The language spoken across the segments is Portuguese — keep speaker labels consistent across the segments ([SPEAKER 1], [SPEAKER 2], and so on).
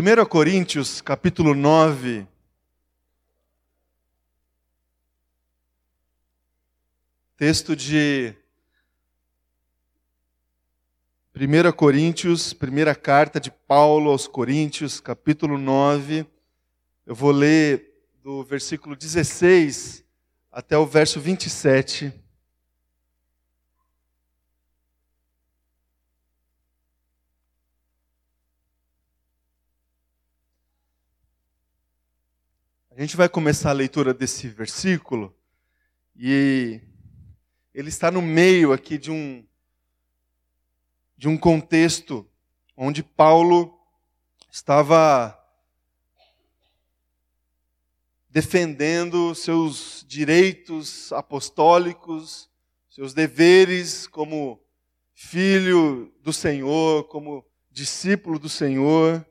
[SPEAKER 1] 1 Coríntios, capítulo 9. Texto de 1 Coríntios, primeira carta de Paulo aos Coríntios, capítulo 9. Eu vou ler do versículo 16 até o verso 27. A gente vai começar a leitura desse versículo e ele está no meio aqui de um de um contexto onde Paulo estava defendendo seus direitos apostólicos, seus deveres como filho do Senhor, como discípulo do Senhor.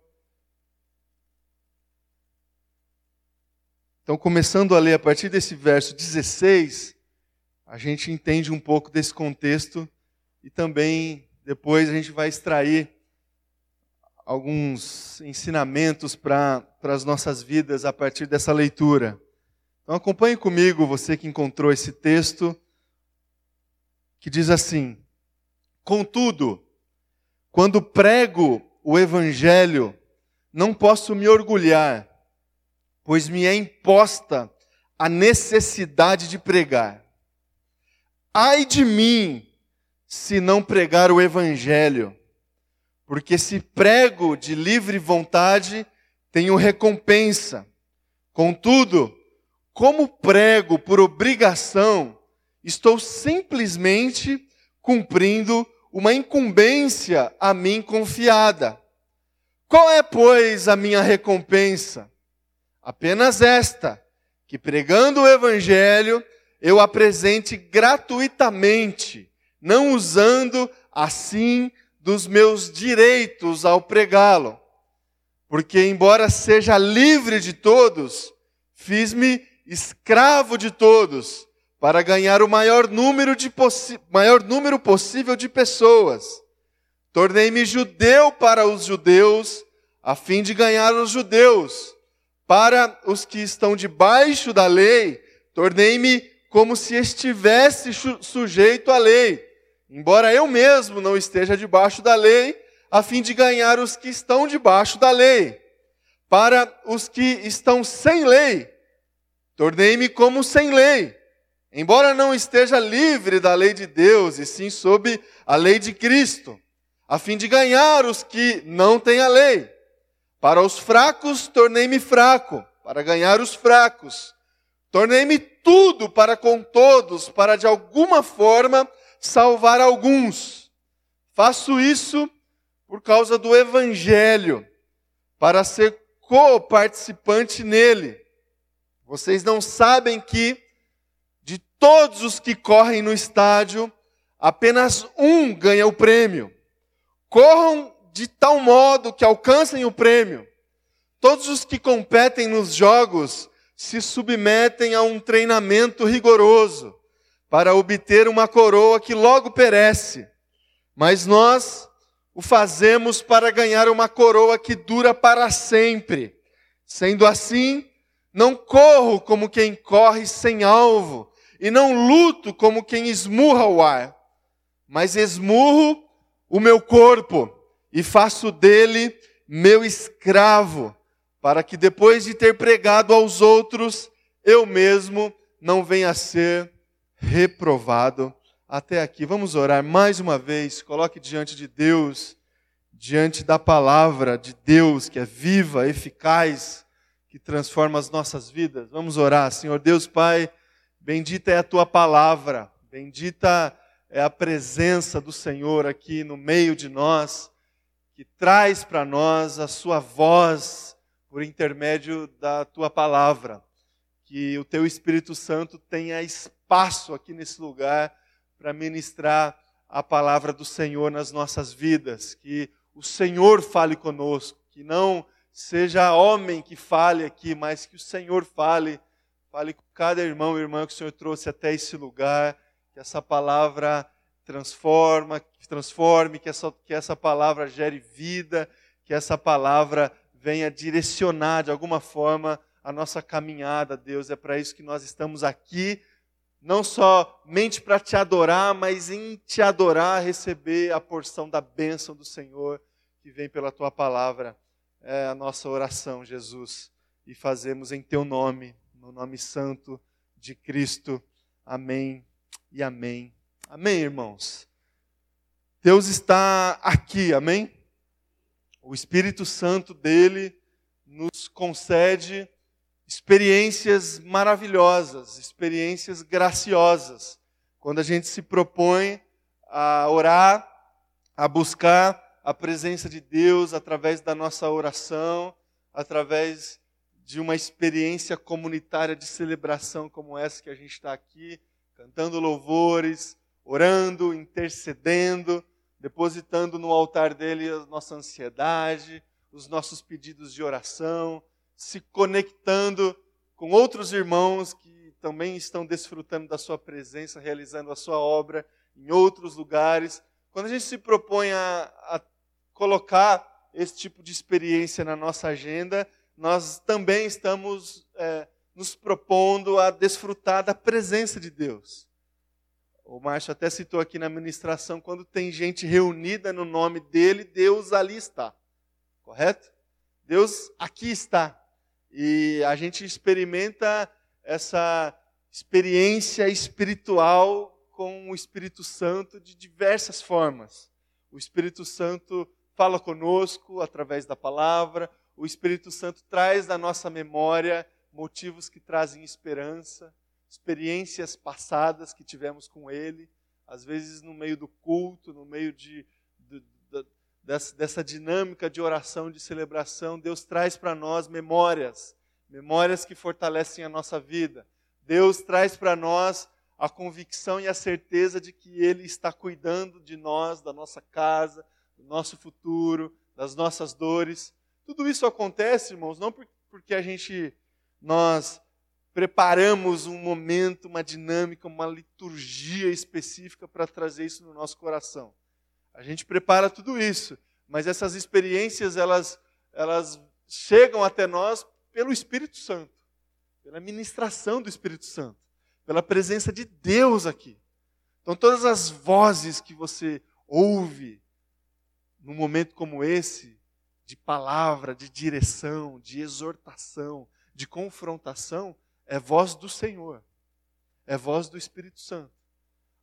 [SPEAKER 1] Então, começando a ler a partir desse verso 16, a gente entende um pouco desse contexto e também depois a gente vai extrair alguns ensinamentos para as nossas vidas a partir dessa leitura. Então, acompanhe comigo, você que encontrou esse texto, que diz assim: Contudo, quando prego o Evangelho, não posso me orgulhar pois me é imposta a necessidade de pregar. Ai de mim, se não pregar o Evangelho, porque se prego de livre vontade, tenho recompensa. Contudo, como prego por obrigação, estou simplesmente cumprindo uma incumbência a mim confiada. Qual é, pois, a minha recompensa? Apenas esta, que pregando o Evangelho, eu apresente gratuitamente, não usando assim dos meus direitos ao pregá-lo. Porque, embora seja livre de todos, fiz-me escravo de todos, para ganhar o maior número, de maior número possível de pessoas. Tornei-me judeu para os judeus, a fim de ganhar os judeus para os que estão debaixo da lei, tornei-me como se estivesse sujeito à lei, embora eu mesmo não esteja debaixo da lei, a fim de ganhar os que estão debaixo da lei. Para os que estão sem lei, tornei-me como sem lei, embora não esteja livre da lei de Deus, e sim sob a lei de Cristo, a fim de ganhar os que não têm a lei. Para os fracos, tornei-me fraco, para ganhar os fracos. Tornei-me tudo para com todos, para de alguma forma salvar alguns. Faço isso por causa do Evangelho, para ser co-participante nele. Vocês não sabem que, de todos os que correm no estádio, apenas um ganha o prêmio. Corram de tal modo que alcancem o prêmio. Todos os que competem nos jogos se submetem a um treinamento rigoroso para obter uma coroa que logo perece. Mas nós o fazemos para ganhar uma coroa que dura para sempre. Sendo assim, não corro como quem corre sem alvo, e não luto como quem esmurra o ar, mas esmurro o meu corpo e faço dele meu escravo, para que depois de ter pregado aos outros, eu mesmo não venha a ser reprovado. Até aqui, vamos orar mais uma vez. Coloque diante de Deus, diante da palavra de Deus, que é viva, eficaz, que transforma as nossas vidas. Vamos orar, Senhor Deus Pai, bendita é a tua palavra, bendita é a presença do Senhor aqui no meio de nós que traz para nós a sua voz por intermédio da tua palavra. Que o teu Espírito Santo tenha espaço aqui nesse lugar para ministrar a palavra do Senhor nas nossas vidas. Que o Senhor fale conosco, que não seja homem que fale aqui, mas que o Senhor fale, fale com cada irmão e irmã que o Senhor trouxe até esse lugar, que essa palavra transforma, transforme, que essa, que essa palavra gere vida, que essa palavra venha direcionar de alguma forma a nossa caminhada, Deus. É para isso que nós estamos aqui, não somente para te adorar, mas em te adorar, receber a porção da bênção do Senhor que vem pela tua palavra. É a nossa oração, Jesus, e fazemos em teu nome, no nome santo de Cristo. Amém e amém. Amém, irmãos. Deus está aqui, amém? O Espírito Santo dele nos concede experiências maravilhosas, experiências graciosas. Quando a gente se propõe a orar, a buscar a presença de Deus através da nossa oração, através de uma experiência comunitária de celebração como essa que a gente está aqui, cantando louvores, orando, intercedendo, depositando no altar dele a nossa ansiedade, os nossos pedidos de oração, se conectando com outros irmãos que também estão desfrutando da sua presença, realizando a sua obra em outros lugares. Quando a gente se propõe a, a colocar esse tipo de experiência na nossa agenda, nós também estamos é, nos propondo a desfrutar da presença de Deus. O Márcio até citou aqui na ministração, quando tem gente reunida no nome dele, Deus ali está. Correto? Deus aqui está. E a gente experimenta essa experiência espiritual com o Espírito Santo de diversas formas. O Espírito Santo fala conosco através da palavra, o Espírito Santo traz da nossa memória motivos que trazem esperança, experiências passadas que tivemos com Ele, às vezes no meio do culto, no meio de, de, dessa, dessa dinâmica de oração, de celebração, Deus traz para nós memórias, memórias que fortalecem a nossa vida. Deus traz para nós a convicção e a certeza de que Ele está cuidando de nós, da nossa casa, do nosso futuro, das nossas dores. Tudo isso acontece, irmãos, não porque a gente, nós preparamos um momento, uma dinâmica, uma liturgia específica para trazer isso no nosso coração. A gente prepara tudo isso, mas essas experiências elas elas chegam até nós pelo Espírito Santo, pela ministração do Espírito Santo, pela presença de Deus aqui. Então todas as vozes que você ouve num momento como esse, de palavra, de direção, de exortação, de confrontação, é voz do Senhor, é voz do Espírito Santo.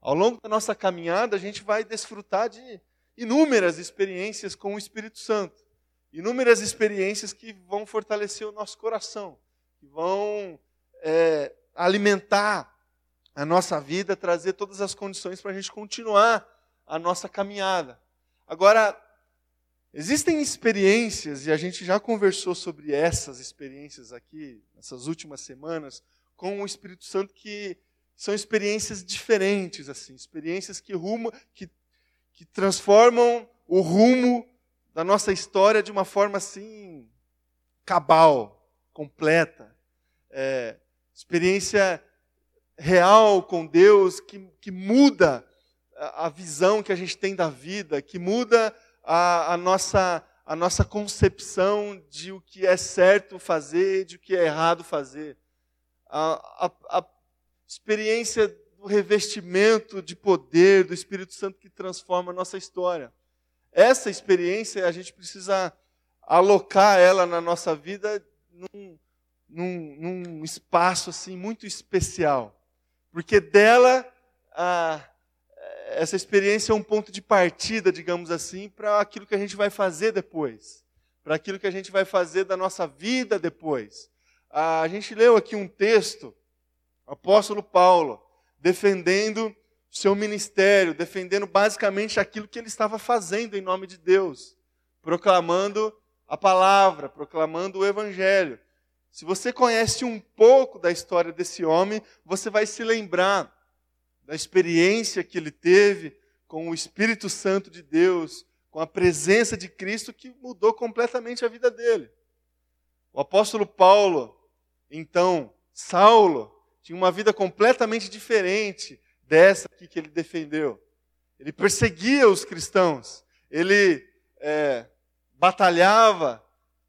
[SPEAKER 1] Ao longo da nossa caminhada, a gente vai desfrutar de inúmeras experiências com o Espírito Santo. Inúmeras experiências que vão fortalecer o nosso coração, que vão é, alimentar a nossa vida, trazer todas as condições para a gente continuar a nossa caminhada. Agora, existem experiências, e a gente já conversou sobre essas experiências aqui, nessas últimas semanas, com o Espírito Santo, que são experiências diferentes, assim, experiências que, rumo, que que transformam o rumo da nossa história de uma forma assim cabal, completa. É, experiência real com Deus que, que muda a visão que a gente tem da vida, que muda a, a, nossa, a nossa concepção de o que é certo fazer, de o que é errado fazer. A, a, a experiência o revestimento de poder do Espírito Santo que transforma a nossa história. Essa experiência a gente precisa alocar ela na nossa vida num, num, num espaço assim muito especial, porque dela a, essa experiência é um ponto de partida, digamos assim, para aquilo que a gente vai fazer depois, para aquilo que a gente vai fazer da nossa vida depois. A gente leu aqui um texto, o apóstolo Paulo, defendendo seu ministério, defendendo basicamente aquilo que ele estava fazendo em nome de Deus, proclamando a palavra, proclamando o evangelho. Se você conhece um pouco da história desse homem, você vai se lembrar da experiência que ele teve com o Espírito Santo de Deus, com a presença de Cristo que mudou completamente a vida dele. O apóstolo Paulo, então, Saulo, tinha uma vida completamente diferente dessa aqui que ele defendeu. Ele perseguia os cristãos, ele é, batalhava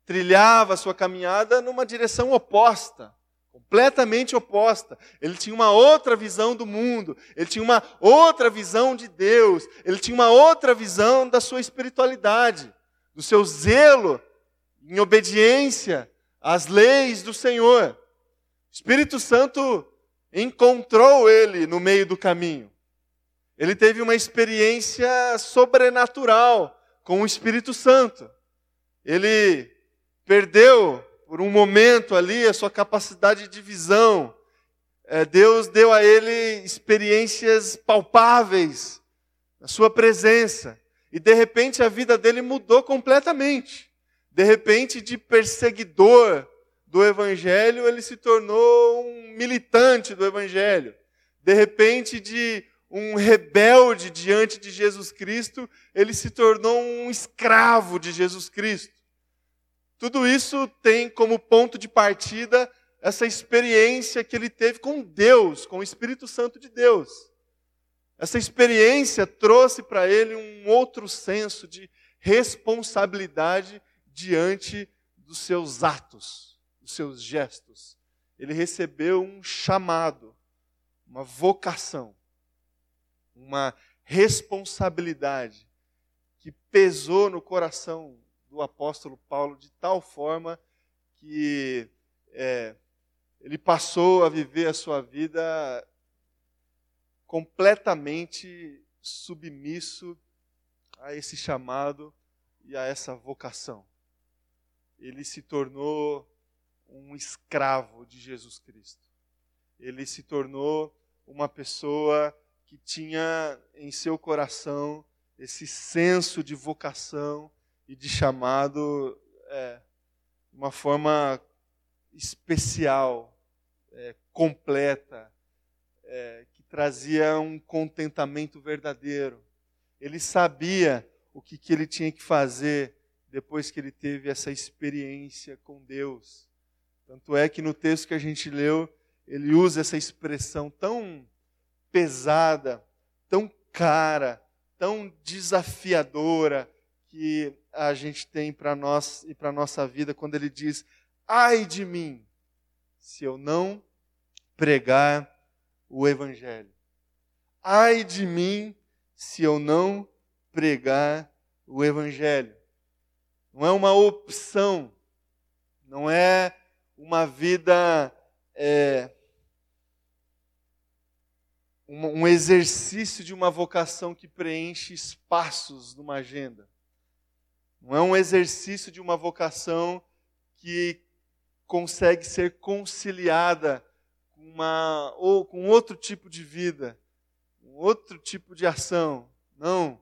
[SPEAKER 1] trilhava sua caminhada numa direção oposta, completamente oposta. Ele tinha uma outra visão do mundo, ele tinha uma outra visão de Deus, ele tinha uma outra visão da sua espiritualidade, do seu zelo em obediência às leis do Senhor. O Espírito Santo encontrou ele no meio do caminho. Ele teve uma experiência sobrenatural com o Espírito Santo. Ele perdeu por um momento ali a sua capacidade de visão. É, Deus deu a ele experiências palpáveis na sua presença. E de repente a vida dele mudou completamente. De repente, de perseguidor do Evangelho, ele se tornou um militante do Evangelho. De repente, de um rebelde diante de Jesus Cristo, ele se tornou um escravo de Jesus Cristo. Tudo isso tem como ponto de partida essa experiência que ele teve com Deus, com o Espírito Santo de Deus. Essa experiência trouxe para ele um outro senso de responsabilidade diante dos seus atos, dos seus gestos. Ele recebeu um chamado, uma vocação, uma responsabilidade que pesou no coração do apóstolo Paulo de tal forma que é, ele passou a viver a sua vida completamente submisso a esse chamado e a essa vocação. Ele se tornou um escravo de Jesus Cristo. Ele se tornou uma pessoa que tinha em seu coração esse senso de vocação e de chamado é, uma forma especial, é, completa, é, que trazia um contentamento verdadeiro. Ele sabia o que, que ele tinha que fazer depois que ele teve essa experiência com Deus. Tanto é que no texto que a gente leu, ele usa essa expressão tão pesada, tão cara, tão desafiadora, que a gente tem para nós e para a nossa vida quando ele diz: ai de mim, se eu não pregar o Evangelho. Ai de mim, se eu não pregar o Evangelho. Não é uma opção, não é uma vida, é, um, exercício de uma vocação que preenche espaços numa agenda. Não é um exercício de uma vocação que consegue ser conciliada com uma ou com outro tipo de vida, um outro tipo de ação. Não.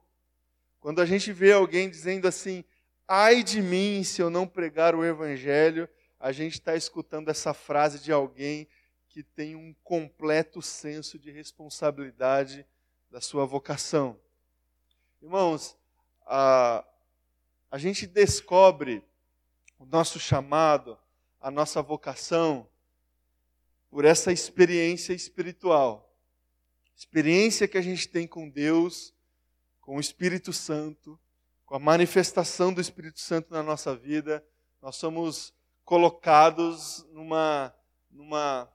[SPEAKER 1] Quando a gente vê alguém dizendo assim: "Ai de mim se eu não pregar o evangelho", a gente está escutando essa frase de alguém que tem um completo senso de responsabilidade da sua vocação. Irmãos, a, a gente descobre o nosso chamado, a nossa vocação, por essa experiência espiritual. Experiência que a gente tem com Deus, com o Espírito Santo, com a manifestação do Espírito Santo na nossa vida, nós somos colocados numa, numa,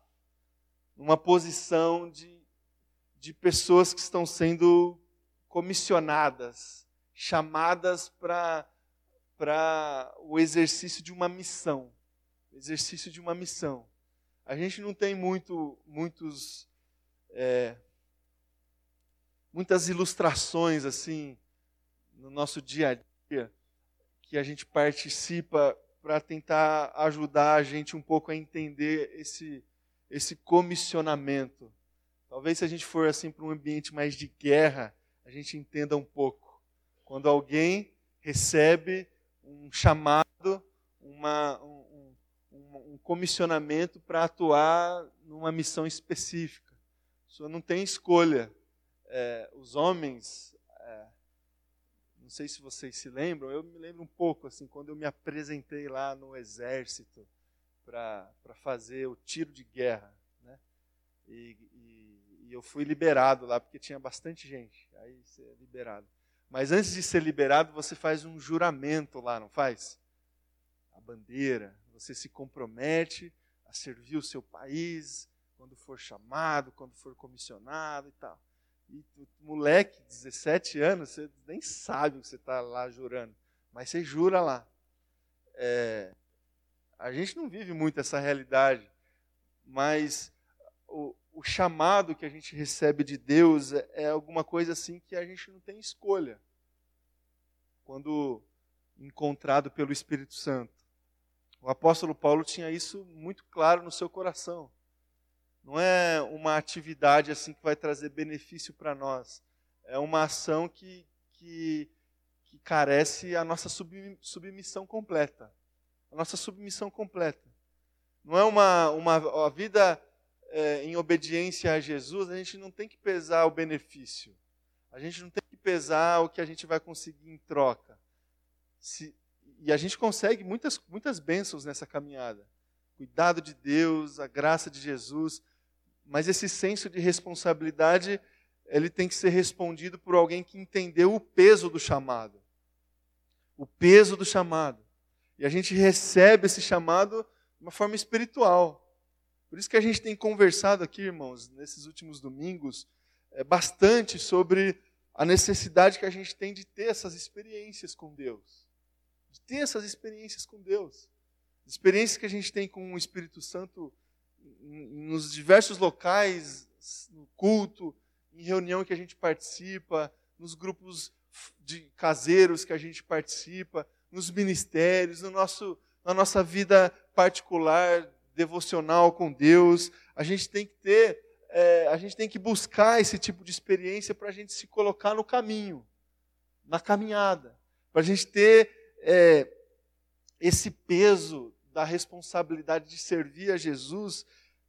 [SPEAKER 1] numa posição de, de pessoas que estão sendo comissionadas, chamadas para para o exercício de uma missão. Exercício de uma missão. A gente não tem muito, muitos, é, muitas ilustrações assim no nosso dia a dia que a gente participa para tentar ajudar a gente um pouco a entender esse, esse comissionamento. Talvez se a gente for assim para um ambiente mais de guerra, a gente entenda um pouco. Quando alguém recebe um chamado, uma, um, um, um comissionamento para atuar numa missão específica. O senhor não tem escolha. É, os homens, é, não sei se vocês se lembram, eu me lembro um pouco, assim, quando eu me apresentei lá no exército para fazer o tiro de guerra. Né? E, e, e eu fui liberado lá, porque tinha bastante gente. Aí você é liberado. Mas antes de ser liberado, você faz um juramento lá, não faz? bandeira, você se compromete a servir o seu país quando for chamado, quando for comissionado e tal. E o moleque, 17 anos, você nem sabe o que você está lá jurando, mas você jura lá. É, a gente não vive muito essa realidade, mas o, o chamado que a gente recebe de Deus é, é alguma coisa assim que a gente não tem escolha. Quando encontrado pelo Espírito Santo. O apóstolo Paulo tinha isso muito claro no seu coração. Não é uma atividade assim que vai trazer benefício para nós. É uma ação que, que, que carece a nossa submissão completa. A nossa submissão completa. Não é uma, uma a vida é, em obediência a Jesus, a gente não tem que pesar o benefício. A gente não tem que pesar o que a gente vai conseguir em troca. Se, e a gente consegue muitas, muitas bênçãos nessa caminhada. Cuidado de Deus, a graça de Jesus. Mas esse senso de responsabilidade, ele tem que ser respondido por alguém que entendeu o peso do chamado. O peso do chamado. E a gente recebe esse chamado de uma forma espiritual. Por isso que a gente tem conversado aqui, irmãos, nesses últimos domingos, é, bastante sobre a necessidade que a gente tem de ter essas experiências com Deus. De ter essas experiências com Deus. Experiências que a gente tem com o Espírito Santo nos diversos locais, no culto, em reunião que a gente participa, nos grupos de caseiros que a gente participa, nos ministérios, no nosso, na nossa vida particular, devocional com Deus. A gente tem que ter, é, a gente tem que buscar esse tipo de experiência para a gente se colocar no caminho, na caminhada, para a gente ter é, esse peso da responsabilidade de servir a Jesus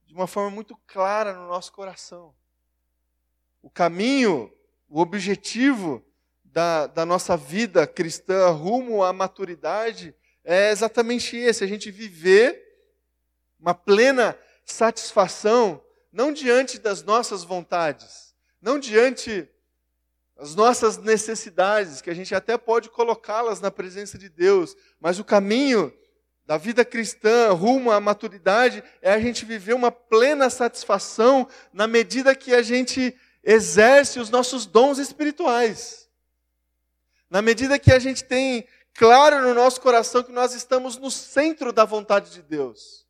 [SPEAKER 1] de uma forma muito clara no nosso coração. O caminho, o objetivo da, da nossa vida cristã rumo à maturidade é exatamente esse: a gente viver uma plena satisfação, não diante das nossas vontades, não diante das nossas necessidades, que a gente até pode colocá-las na presença de Deus, mas o caminho da vida cristã rumo à maturidade é a gente viver uma plena satisfação na medida que a gente exerce os nossos dons espirituais. Na medida que a gente tem claro no nosso coração que nós estamos no centro da vontade de Deus.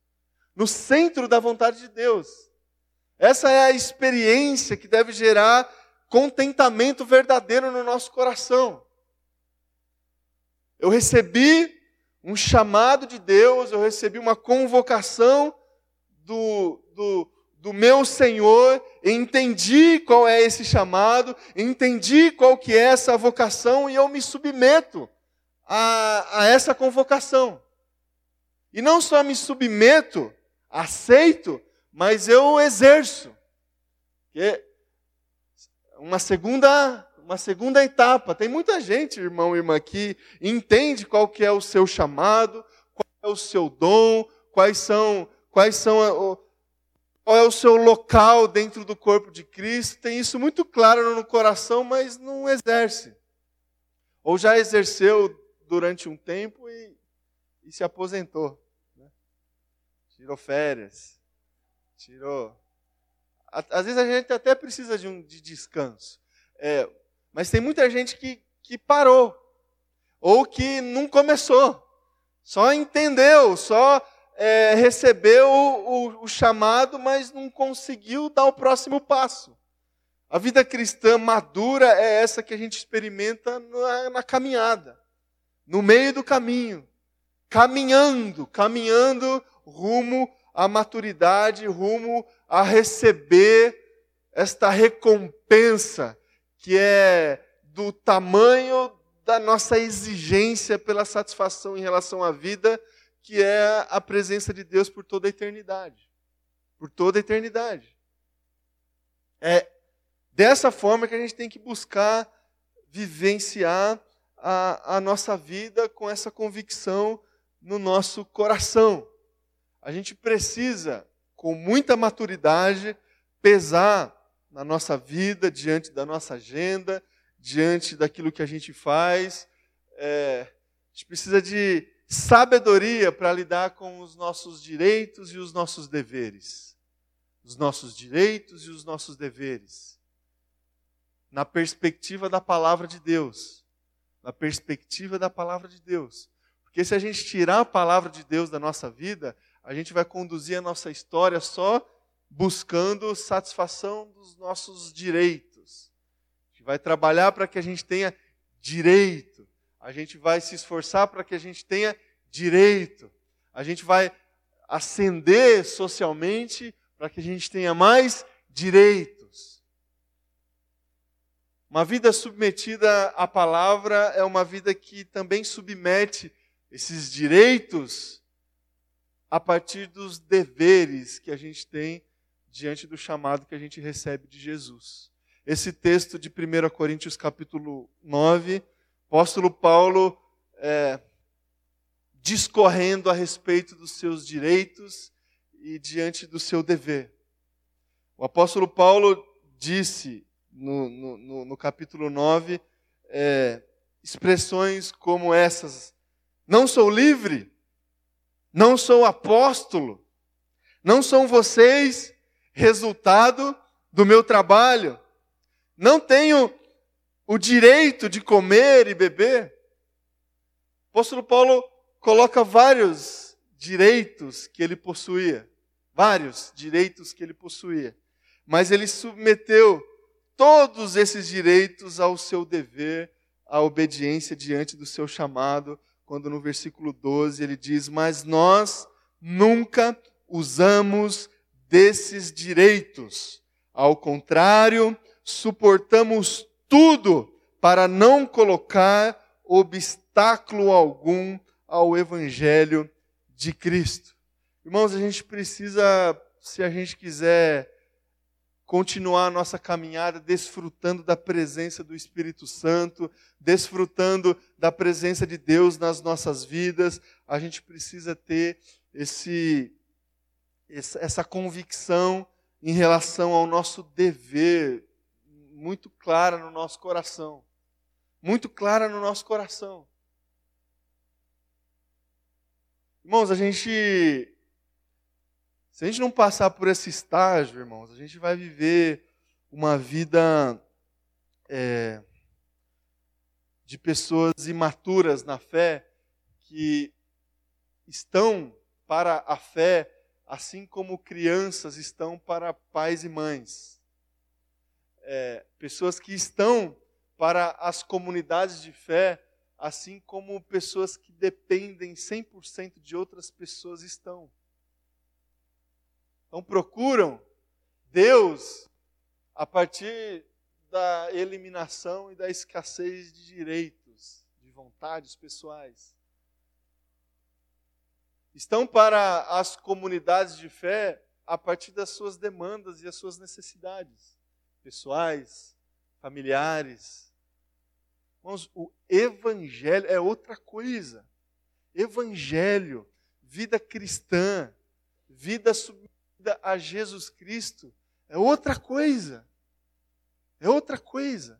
[SPEAKER 1] No centro da vontade de Deus. Essa é a experiência que deve gerar contentamento verdadeiro no nosso coração. Eu recebi um chamado de Deus, eu recebi uma convocação do, do, do meu Senhor, entendi qual é esse chamado, entendi qual que é essa vocação e eu me submeto a, a essa convocação. E não só me submeto, aceito, mas eu exerço. Que uma segunda uma segunda etapa. Tem muita gente, irmão e irmã, que entende qual que é o seu chamado, qual é o seu dom, quais são, quais são qual é o seu local dentro do corpo de Cristo. Tem isso muito claro no coração, mas não exerce. Ou já exerceu durante um tempo e, e se aposentou. Tirou férias. Tirou. Às vezes a gente até precisa de um de descanso. É, mas tem muita gente que, que parou, ou que não começou, só entendeu, só é, recebeu o, o, o chamado, mas não conseguiu dar o próximo passo. A vida cristã madura é essa que a gente experimenta na, na caminhada, no meio do caminho, caminhando, caminhando rumo à maturidade, rumo a receber esta recompensa que é do tamanho da nossa exigência pela satisfação em relação à vida, que é a presença de Deus por toda a eternidade. Por toda a eternidade. É dessa forma que a gente tem que buscar vivenciar a, a nossa vida com essa convicção no nosso coração. A gente precisa, com muita maturidade, pesar na nossa vida, diante da nossa agenda, diante daquilo que a gente faz. É, a gente precisa de sabedoria para lidar com os nossos direitos e os nossos deveres. Os nossos direitos e os nossos deveres. Na perspectiva da palavra de Deus. Na perspectiva da palavra de Deus. Porque se a gente tirar a palavra de Deus da nossa vida, a gente vai conduzir a nossa história só buscando satisfação dos nossos direitos. A gente vai trabalhar para que a gente tenha direito. A gente vai se esforçar para que a gente tenha direito. A gente vai ascender socialmente para que a gente tenha mais direitos. Uma vida submetida à palavra é uma vida que também submete esses direitos a partir dos deveres que a gente tem diante do chamado que a gente recebe de Jesus. Esse texto de 1 Coríntios capítulo 9, apóstolo Paulo é, discorrendo a respeito dos seus direitos e diante do seu dever. O apóstolo Paulo disse no, no, no capítulo 9 é, expressões como essas: Não sou livre, não sou apóstolo, não são vocês resultado do meu trabalho, não tenho o direito de comer e beber. O apóstolo Paulo coloca vários direitos que ele possuía, vários direitos que ele possuía, mas ele submeteu todos esses direitos ao seu dever, à obediência diante do seu chamado, quando no versículo 12 ele diz: Mas nós nunca usamos desses direitos. Ao contrário, suportamos tudo para não colocar obstáculo algum ao Evangelho de Cristo. Irmãos, a gente precisa, se a gente quiser continuar a nossa caminhada desfrutando da presença do Espírito Santo, desfrutando da presença de Deus nas nossas vidas, a gente precisa ter esse, essa convicção em relação ao nosso dever muito clara no nosso coração. Muito clara no nosso coração. Irmãos, a gente se a gente não passar por esse estágio, irmãos, a gente vai viver uma vida é, de pessoas imaturas na fé que estão para a fé assim como crianças estão para pais e mães. É, pessoas que estão para as comunidades de fé, assim como pessoas que dependem 100% de outras pessoas estão. Então procuram Deus a partir da eliminação e da escassez de direitos, de vontades pessoais. Estão para as comunidades de fé a partir das suas demandas e as suas necessidades pessoais, familiares. Irmãos, o evangelho é outra coisa. Evangelho, vida cristã, vida submetida a Jesus Cristo é outra coisa. É outra coisa.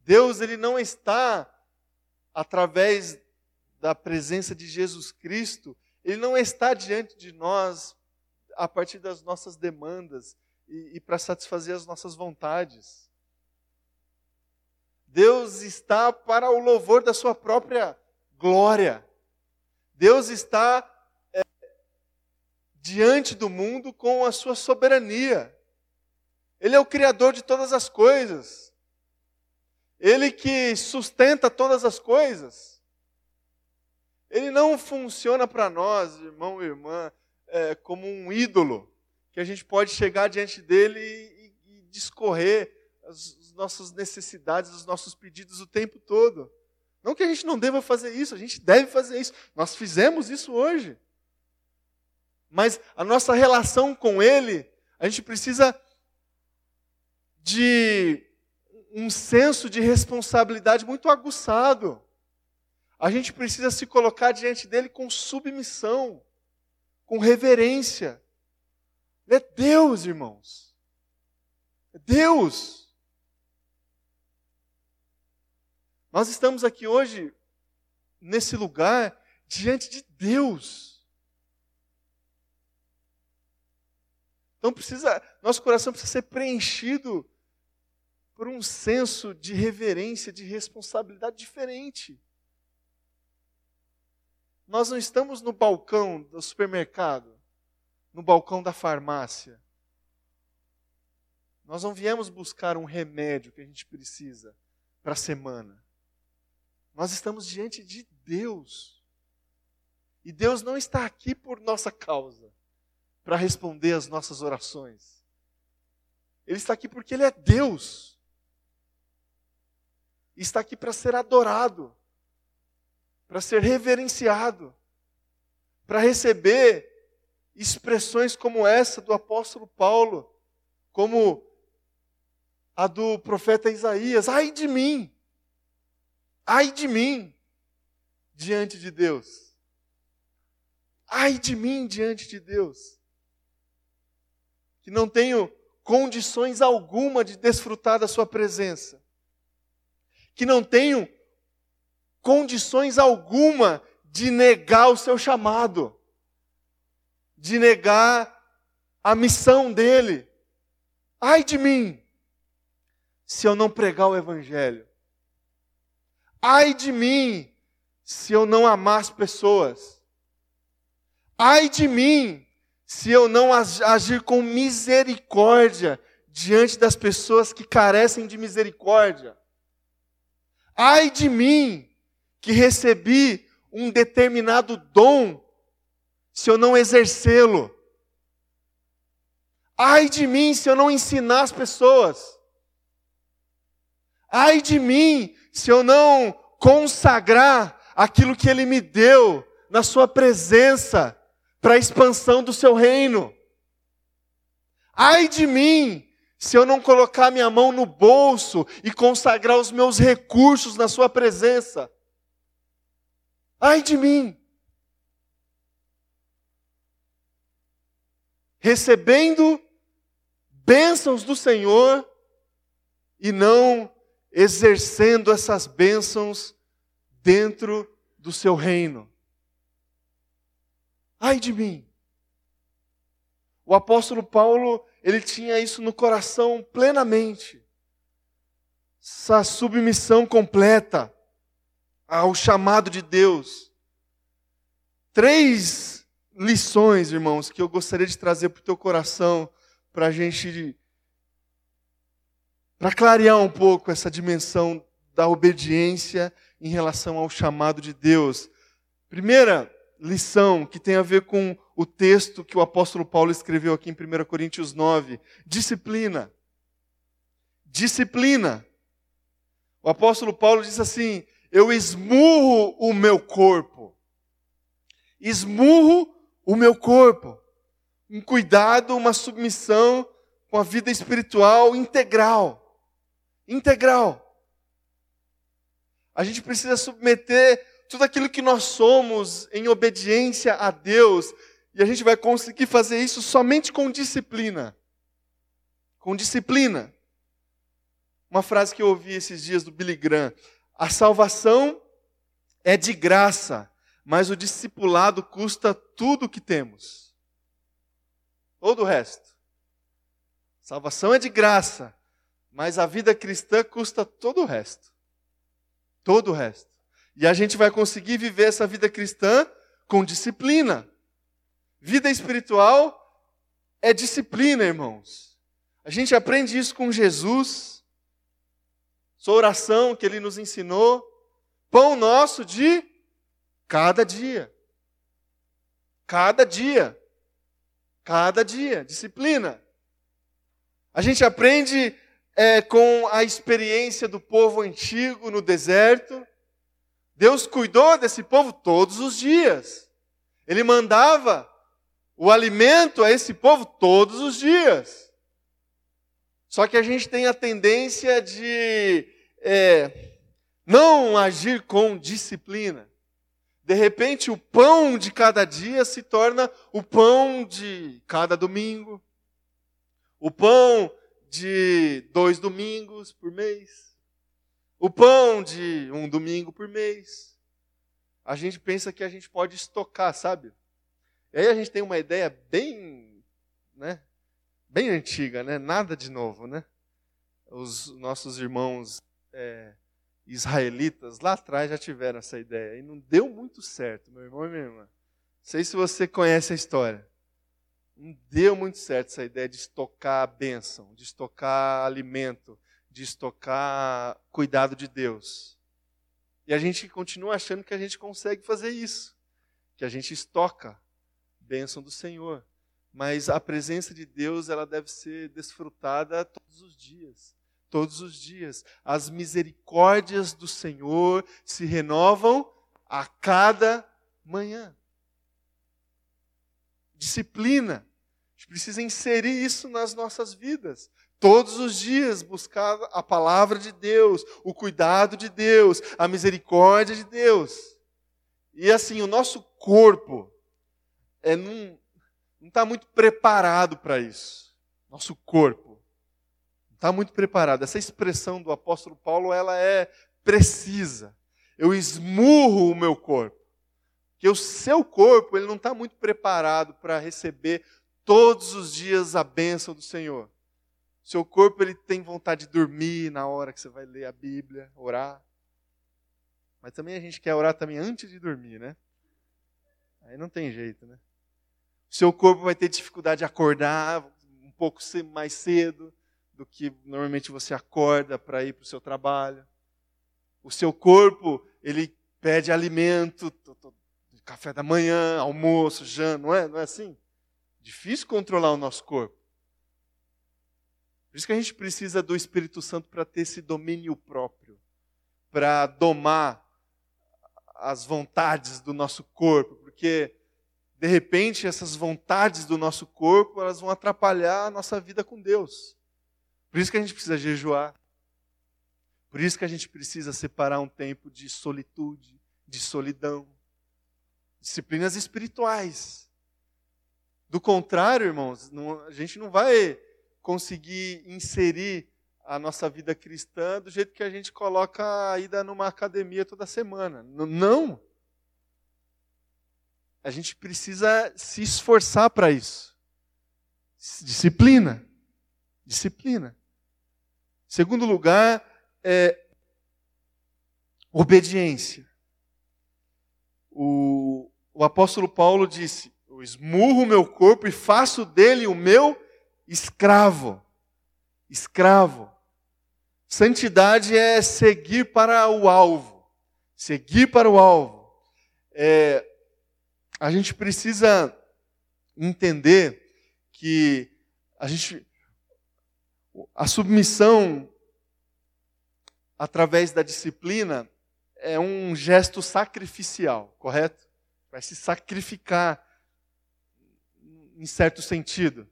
[SPEAKER 1] Deus ele não está através da presença de Jesus Cristo, ele não está diante de nós a partir das nossas demandas e, e para satisfazer as nossas vontades. Deus está para o louvor da sua própria glória. Deus está diante do mundo com a sua soberania. Ele é o Criador de todas as coisas. Ele que sustenta todas as coisas. Ele não funciona para nós, irmão e irmã, é, como um ídolo, que a gente pode chegar diante dele e, e discorrer as, as nossas necessidades, os nossos pedidos o tempo todo. Não que a gente não deva fazer isso, a gente deve fazer isso. Nós fizemos isso hoje mas a nossa relação com Ele, a gente precisa de um senso de responsabilidade muito aguçado. A gente precisa se colocar diante dele com submissão, com reverência. Ele é Deus, irmãos. É Deus. Nós estamos aqui hoje nesse lugar diante de Deus. Então precisa, nosso coração precisa ser preenchido por um senso de reverência, de responsabilidade diferente. Nós não estamos no balcão do supermercado, no balcão da farmácia. Nós não viemos buscar um remédio que a gente precisa para a semana. Nós estamos diante de Deus. E Deus não está aqui por nossa causa, para responder às nossas orações. Ele está aqui porque Ele é Deus. Está aqui para ser adorado para ser reverenciado, para receber expressões como essa do apóstolo Paulo, como a do profeta Isaías: ai de mim, ai de mim, diante de Deus. Ai de mim diante de Deus, que não tenho condições alguma de desfrutar da Sua presença, que não tenho condições alguma de negar o seu chamado, de negar a missão dele. Ai de mim, se eu não pregar o Evangelho. Ai de mim, se eu não amar as pessoas. Ai de mim, se eu não agir com misericórdia diante das pessoas que carecem de misericórdia. Ai de mim, que recebi um determinado dom se eu não exercê-lo. Ai de mim se eu não ensinar as pessoas. Ai de mim se eu não consagrar aquilo que Ele me deu na Sua presença para a expansão do Seu reino. Ai de mim se eu não colocar minha mão no bolso e consagrar os meus recursos na Sua presença. Ai de mim! Recebendo bênçãos do Senhor e não exercendo essas bênçãos dentro do seu reino. Ai de mim! O apóstolo Paulo, ele tinha isso no coração plenamente. Essa submissão completa ao chamado de Deus. Três lições, irmãos, que eu gostaria de trazer para o teu coração, para a gente. para clarear um pouco essa dimensão da obediência em relação ao chamado de Deus. Primeira lição, que tem a ver com o texto que o apóstolo Paulo escreveu aqui em 1 Coríntios 9: disciplina. Disciplina. O apóstolo Paulo diz assim: eu esmurro o meu corpo. Esmurro o meu corpo. Um cuidado, uma submissão com a vida espiritual integral. Integral. A gente precisa submeter tudo aquilo que nós somos em obediência a Deus, e a gente vai conseguir fazer isso somente com disciplina. Com disciplina. Uma frase que eu ouvi esses dias do Billy Graham: a salvação é de graça, mas o discipulado custa tudo o que temos. Todo o resto. Salvação é de graça, mas a vida cristã custa todo o resto. Todo o resto. E a gente vai conseguir viver essa vida cristã com disciplina. Vida espiritual é disciplina, irmãos. A gente aprende isso com Jesus sua oração que ele nos ensinou, pão nosso de cada dia. Cada dia. Cada dia. Disciplina. A gente aprende é, com a experiência do povo antigo no deserto. Deus cuidou desse povo todos os dias. Ele mandava o alimento a esse povo todos os dias. Só que a gente tem a tendência de é, não agir com disciplina. De repente, o pão de cada dia se torna o pão de cada domingo, o pão de dois domingos por mês, o pão de um domingo por mês. a gente pensa que a gente pode estocar, sabe? E aí a gente tem uma ideia bem, né, bem antiga, né? Nada de novo, né? Os nossos irmãos é, israelitas lá atrás já tiveram essa ideia e não deu muito certo, meu irmão e minha irmã. Não sei se você conhece a história. Não deu muito certo essa ideia de estocar a bênção, de estocar alimento, de estocar cuidado de Deus. E a gente continua achando que a gente consegue fazer isso, que a gente estoca bênção do Senhor. Mas a presença de Deus, ela deve ser desfrutada todos os dias. Todos os dias. As misericórdias do Senhor se renovam a cada manhã. Disciplina. A gente precisa inserir isso nas nossas vidas. Todos os dias buscar a palavra de Deus, o cuidado de Deus, a misericórdia de Deus. E assim, o nosso corpo, é, não está muito preparado para isso. Nosso corpo não está muito preparado. Essa expressão do apóstolo Paulo ela é precisa. Eu esmurro o meu corpo. Porque o seu corpo ele não está muito preparado para receber todos os dias a bênção do Senhor. Seu corpo ele tem vontade de dormir na hora que você vai ler a Bíblia, orar. Mas também a gente quer orar também antes de dormir, né? Aí não tem jeito, né? seu corpo vai ter dificuldade de acordar um pouco mais cedo do que normalmente você acorda para ir para o seu trabalho. O seu corpo, ele pede alimento, café da manhã, almoço, janta, não é? Não é assim? Difícil controlar o nosso corpo. Por isso que a gente precisa do Espírito Santo para ter esse domínio próprio, para domar as vontades do nosso corpo, porque de repente, essas vontades do nosso corpo, elas vão atrapalhar a nossa vida com Deus. Por isso que a gente precisa jejuar. Por isso que a gente precisa separar um tempo de solitude, de solidão. Disciplinas espirituais. Do contrário, irmãos, não, a gente não vai conseguir inserir a nossa vida cristã do jeito que a gente coloca a ida numa academia toda semana. Não! a gente precisa se esforçar para isso. Disciplina. Disciplina. Segundo lugar, é obediência. O, o apóstolo Paulo disse: Eu esmurro o meu corpo e faço dele o meu escravo. Escravo. Santidade é seguir para o alvo. Seguir para o alvo. É, a gente precisa entender que a gente a submissão através da disciplina é um gesto sacrificial, correto? Vai se sacrificar em certo sentido.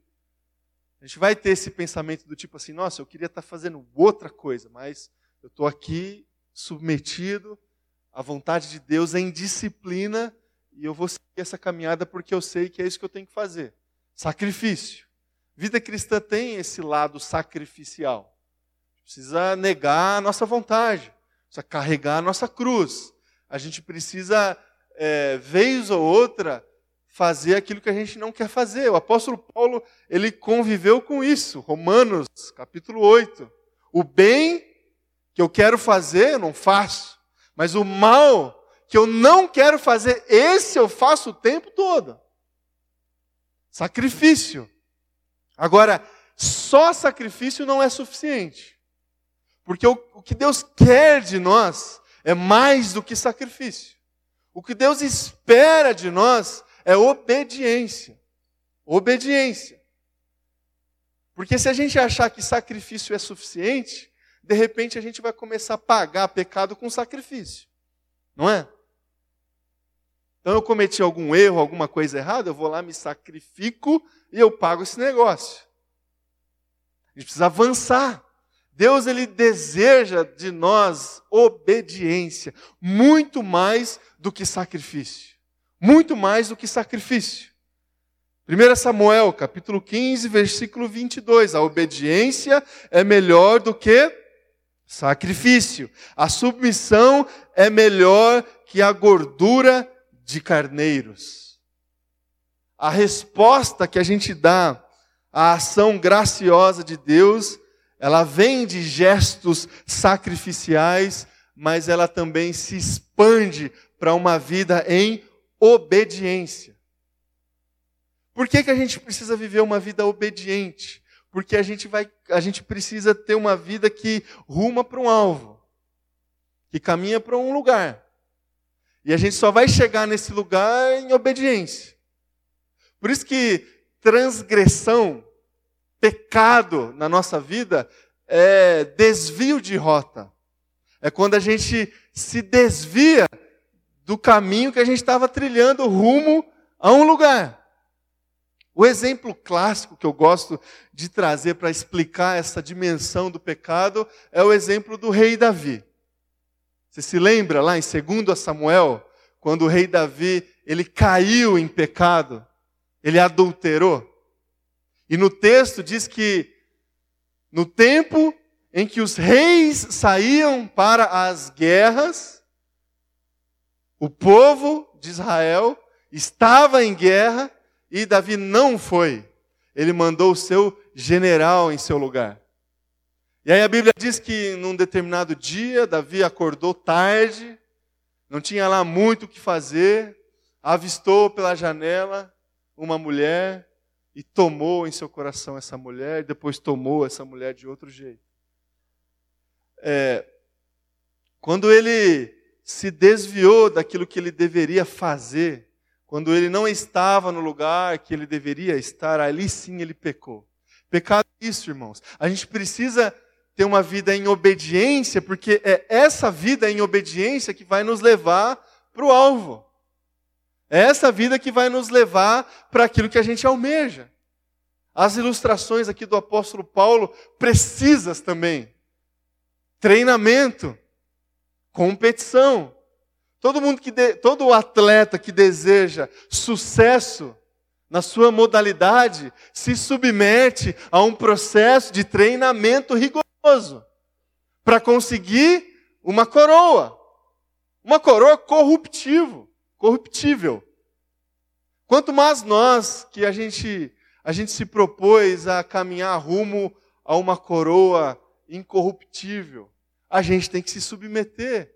[SPEAKER 1] A gente vai ter esse pensamento do tipo assim, nossa, eu queria estar fazendo outra coisa, mas eu estou aqui submetido à vontade de Deus em disciplina e eu vou seguir essa caminhada porque eu sei que é isso que eu tenho que fazer. Sacrifício. Vida cristã tem esse lado sacrificial. Precisa negar a nossa vontade, precisa carregar a nossa cruz. A gente precisa, é, vez ou outra, fazer aquilo que a gente não quer fazer. O apóstolo Paulo, ele conviveu com isso. Romanos, capítulo 8. O bem que eu quero fazer, eu não faço. Mas o mal que eu não quero fazer, esse eu faço o tempo todo. Sacrifício. Agora, só sacrifício não é suficiente. Porque o, o que Deus quer de nós é mais do que sacrifício. O que Deus espera de nós é obediência. Obediência. Porque se a gente achar que sacrifício é suficiente, de repente a gente vai começar a pagar pecado com sacrifício. Não é? Então eu cometi algum erro, alguma coisa errada, eu vou lá, me sacrifico e eu pago esse negócio. A gente precisa avançar. Deus ele deseja de nós obediência, muito mais do que sacrifício. Muito mais do que sacrifício. 1 Samuel, capítulo 15, versículo 22. A obediência é melhor do que sacrifício. A submissão é melhor que a gordura de carneiros. A resposta que a gente dá à ação graciosa de Deus, ela vem de gestos sacrificiais, mas ela também se expande para uma vida em obediência. Por que, que a gente precisa viver uma vida obediente? Porque a gente, vai, a gente precisa ter uma vida que ruma para um alvo, que caminha para um lugar. E a gente só vai chegar nesse lugar em obediência. Por isso que transgressão, pecado na nossa vida é desvio de rota. É quando a gente se desvia do caminho que a gente estava trilhando rumo a um lugar. O exemplo clássico que eu gosto de trazer para explicar essa dimensão do pecado é o exemplo do rei Davi. Você se lembra lá em 2 Samuel, quando o rei Davi, ele caiu em pecado, ele adulterou. E no texto diz que no tempo em que os reis saíam para as guerras, o povo de Israel estava em guerra e Davi não foi. Ele mandou o seu general em seu lugar. E aí a Bíblia diz que num determinado dia, Davi acordou tarde, não tinha lá muito o que fazer, avistou pela janela uma mulher e tomou em seu coração essa mulher, e depois tomou essa mulher de outro jeito. É, quando ele se desviou daquilo que ele deveria fazer, quando ele não estava no lugar que ele deveria estar, ali sim ele pecou. Pecado é isso, irmãos. A gente precisa ter uma vida em obediência, porque é essa vida em obediência que vai nos levar para o alvo. É essa vida que vai nos levar para aquilo que a gente almeja. As ilustrações aqui do apóstolo Paulo precisas também. Treinamento, competição. Todo mundo que de, todo atleta que deseja sucesso na sua modalidade se submete a um processo de treinamento rigoroso para conseguir uma coroa. Uma coroa corruptível, corruptível. Quanto mais nós que a gente a gente se propôs a caminhar rumo a uma coroa incorruptível, a gente tem que se submeter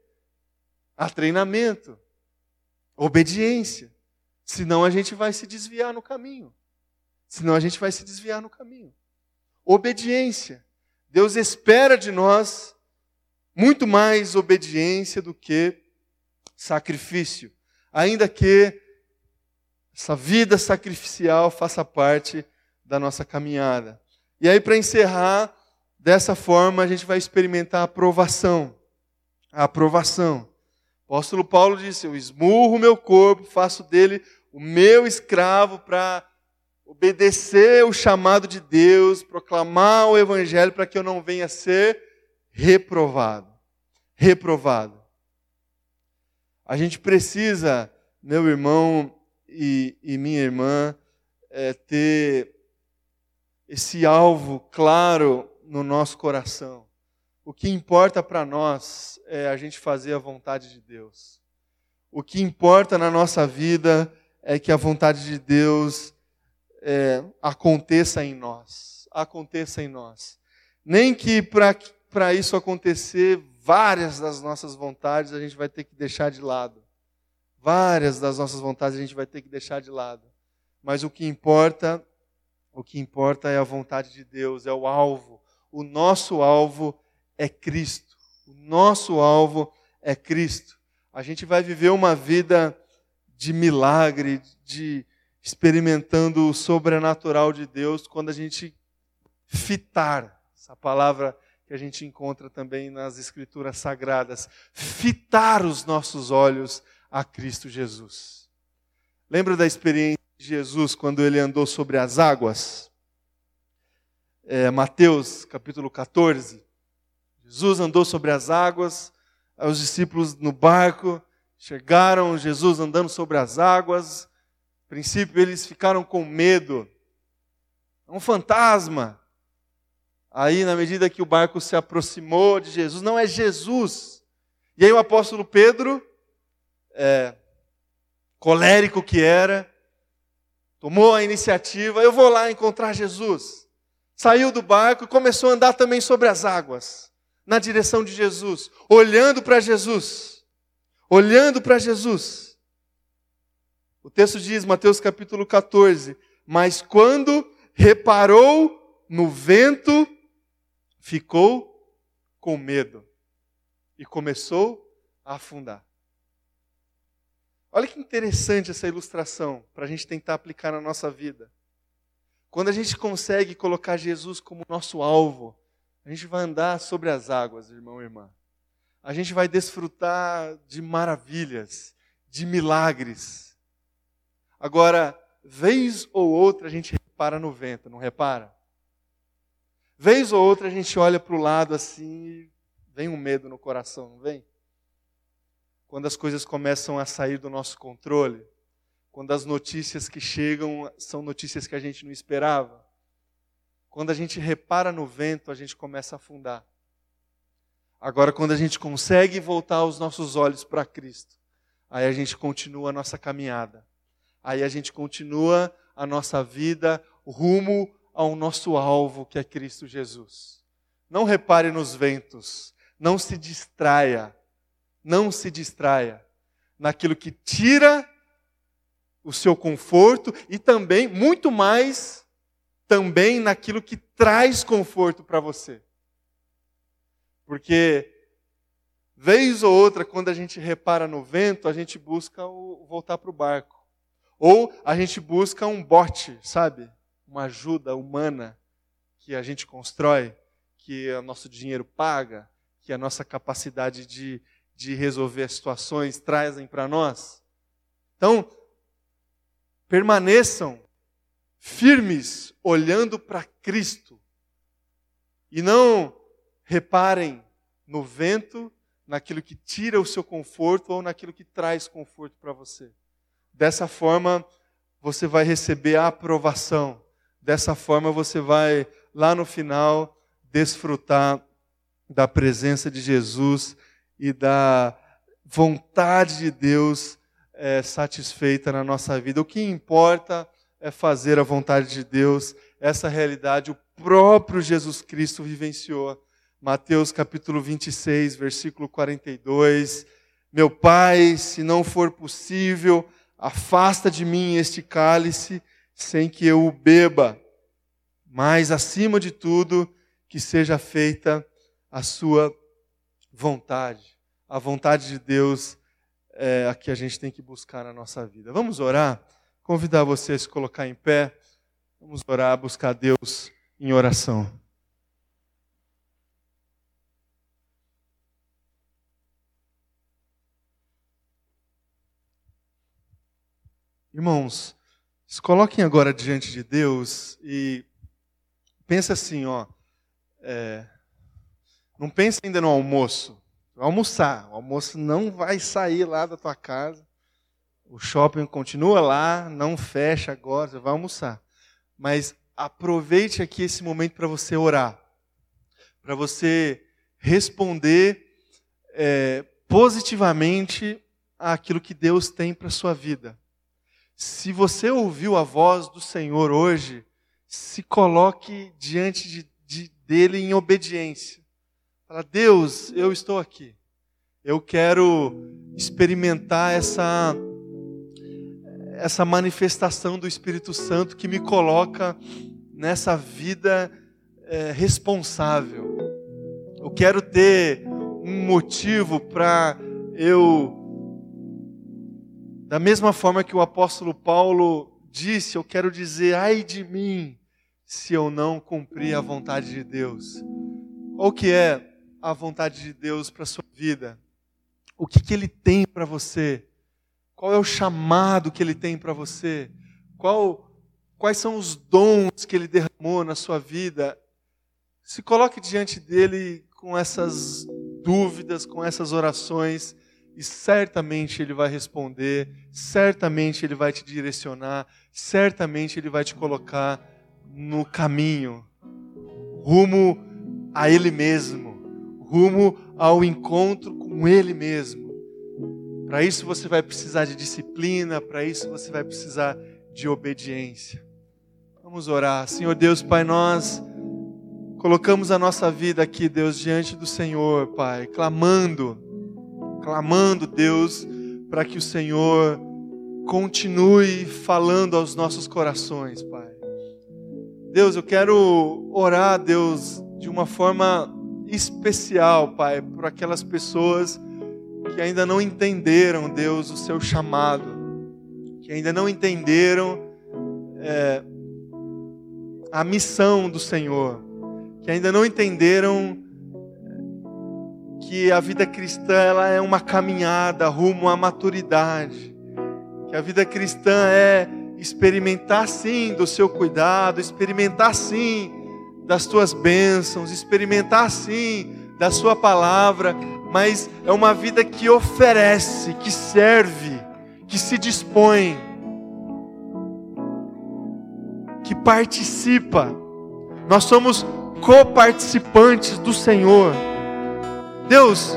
[SPEAKER 1] a treinamento, obediência. Senão a gente vai se desviar no caminho. Senão a gente vai se desviar no caminho. Obediência. Deus espera de nós muito mais obediência do que sacrifício. Ainda que essa vida sacrificial faça parte da nossa caminhada. E aí, para encerrar, dessa forma a gente vai experimentar a aprovação. A aprovação. O apóstolo Paulo disse: Eu esmurro o meu corpo, faço dele o meu escravo para obedecer o chamado de Deus, proclamar o evangelho para que eu não venha ser reprovado. Reprovado. A gente precisa, meu irmão e, e minha irmã, é, ter esse alvo claro no nosso coração. O que importa para nós é a gente fazer a vontade de Deus. O que importa na nossa vida é que a vontade de Deus é, aconteça em nós. Aconteça em nós. Nem que para isso acontecer, várias das nossas vontades a gente vai ter que deixar de lado. Várias das nossas vontades a gente vai ter que deixar de lado. Mas o que importa, o que importa é a vontade de Deus, é o alvo. O nosso alvo é Cristo. O nosso alvo é Cristo. A gente vai viver uma vida de milagre, de experimentando o sobrenatural de Deus quando a gente fitar, essa palavra que a gente encontra também nas escrituras sagradas, fitar os nossos olhos a Cristo Jesus. Lembra da experiência de Jesus quando ele andou sobre as águas? É, Mateus capítulo 14. Jesus andou sobre as águas, os discípulos no barco, chegaram, Jesus andando sobre as águas. A princípio eles ficaram com medo. É um fantasma. Aí, na medida que o barco se aproximou de Jesus, não é Jesus. E aí o apóstolo Pedro é, colérico que era, tomou a iniciativa, eu vou lá encontrar Jesus. Saiu do barco e começou a andar também sobre as águas, na direção de Jesus, olhando para Jesus. Olhando para Jesus. O texto diz, Mateus capítulo 14: Mas quando reparou no vento, ficou com medo e começou a afundar. Olha que interessante essa ilustração para a gente tentar aplicar na nossa vida. Quando a gente consegue colocar Jesus como nosso alvo, a gente vai andar sobre as águas, irmão e irmã. A gente vai desfrutar de maravilhas, de milagres. Agora, vez ou outra a gente repara no vento, não repara? Vez ou outra a gente olha para o lado assim e vem um medo no coração, não vem? quando as coisas começam a sair do nosso controle, quando as notícias que chegam são notícias que a gente não esperava, quando a gente repara no vento, a gente começa a afundar. Agora, quando a gente consegue voltar os nossos olhos para Cristo, aí a gente continua a nossa caminhada, aí a gente continua a nossa vida rumo ao nosso alvo, que é Cristo Jesus. Não repare nos ventos, não se distraia, não se distraia naquilo que tira o seu conforto e também, muito mais, também naquilo que traz conforto para você. Porque, vez ou outra, quando a gente repara no vento, a gente busca o, voltar para o barco. Ou a gente busca um bote, sabe? Uma ajuda humana que a gente constrói, que o nosso dinheiro paga, que a nossa capacidade de de resolver as situações trazem para nós. Então, permaneçam firmes olhando para Cristo e não reparem no vento, naquilo que tira o seu conforto ou naquilo que traz conforto para você. Dessa forma, você vai receber a aprovação. Dessa forma, você vai, lá no final, desfrutar da presença de Jesus e da vontade de Deus é, satisfeita na nossa vida. O que importa é fazer a vontade de Deus. Essa realidade o próprio Jesus Cristo vivenciou. Mateus capítulo 26, versículo 42. Meu Pai, se não for possível, afasta de mim este cálice sem que eu o beba. Mas, acima de tudo, que seja feita a sua vontade. A vontade de Deus é a que a gente tem que buscar na nossa vida. Vamos orar? Convidar você a se colocar em pé. Vamos orar, buscar Deus em oração. Irmãos, se coloquem agora diante de Deus e pense assim, ó. É, não pense ainda no almoço. Almoçar. O almoço não vai sair lá da tua casa. O shopping continua lá, não fecha agora, você vai almoçar. Mas aproveite aqui esse momento para você orar. Para você responder é, positivamente àquilo que Deus tem para sua vida. Se você ouviu a voz do Senhor hoje, se coloque diante de, de, dele em obediência. Fala, Deus, eu estou aqui. Eu quero experimentar essa essa manifestação do Espírito Santo que me coloca nessa vida é, responsável. Eu quero ter um motivo para eu, da mesma forma que o apóstolo Paulo disse, eu quero dizer, ai de mim, se eu não cumprir a vontade de Deus. Qual que é a vontade de Deus para a sua vida? O que, que Ele tem para você? Qual é o chamado que Ele tem para você? Qual, quais são os dons que Ele derramou na sua vida? Se coloque diante dele com essas dúvidas, com essas orações, e certamente Ele vai responder, certamente Ele vai te direcionar, certamente Ele vai te colocar no caminho, rumo a Ele mesmo rumo ao encontro com Ele mesmo. Para isso você vai precisar de disciplina, para isso você vai precisar de obediência. Vamos orar. Senhor Deus, Pai, nós colocamos a nossa vida aqui, Deus, diante do Senhor, Pai, clamando, clamando, Deus, para que o Senhor continue falando aos nossos corações, Pai. Deus, eu quero orar, Deus, de uma forma especial, Pai, por aquelas pessoas que ainda não entenderam, Deus, o seu chamado, que ainda não entenderam é, a missão do Senhor, que ainda não entenderam que a vida cristã ela é uma caminhada rumo à maturidade, que a vida cristã é experimentar sim do seu cuidado, experimentar sim das tuas bênçãos, experimentar sim da sua palavra, mas é uma vida que oferece, que serve, que se dispõe, que participa. Nós somos coparticipantes do Senhor. Deus,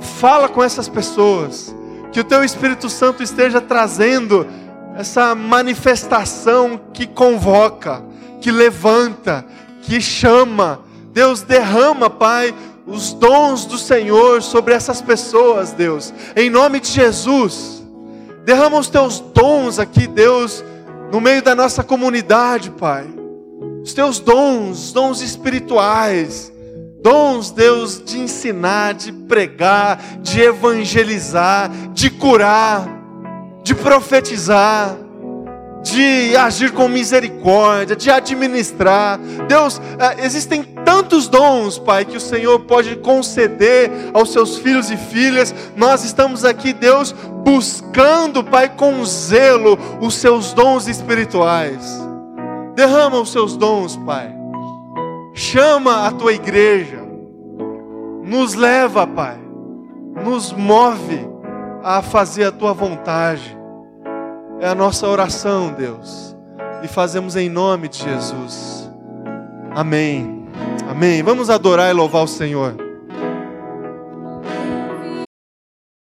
[SPEAKER 1] fala com essas pessoas, que o teu Espírito Santo esteja trazendo essa manifestação que convoca, que levanta, que chama. Deus derrama, Pai, os dons do Senhor sobre essas pessoas, Deus, em nome de Jesus. Derrama os teus dons aqui, Deus, no meio da nossa comunidade, Pai. Os teus dons, dons espirituais, dons, Deus, de ensinar, de pregar, de evangelizar, de curar, de profetizar de agir com misericórdia, de administrar. Deus, é, existem tantos dons, Pai, que o Senhor pode conceder aos seus filhos e filhas. Nós estamos aqui, Deus, buscando, Pai, com zelo os seus dons espirituais. Derrama os seus dons, Pai. Chama a tua igreja. Nos leva, Pai. Nos move a fazer a tua vontade. É a nossa oração, Deus. E fazemos em nome de Jesus. Amém. Amém. Vamos adorar e louvar o Senhor.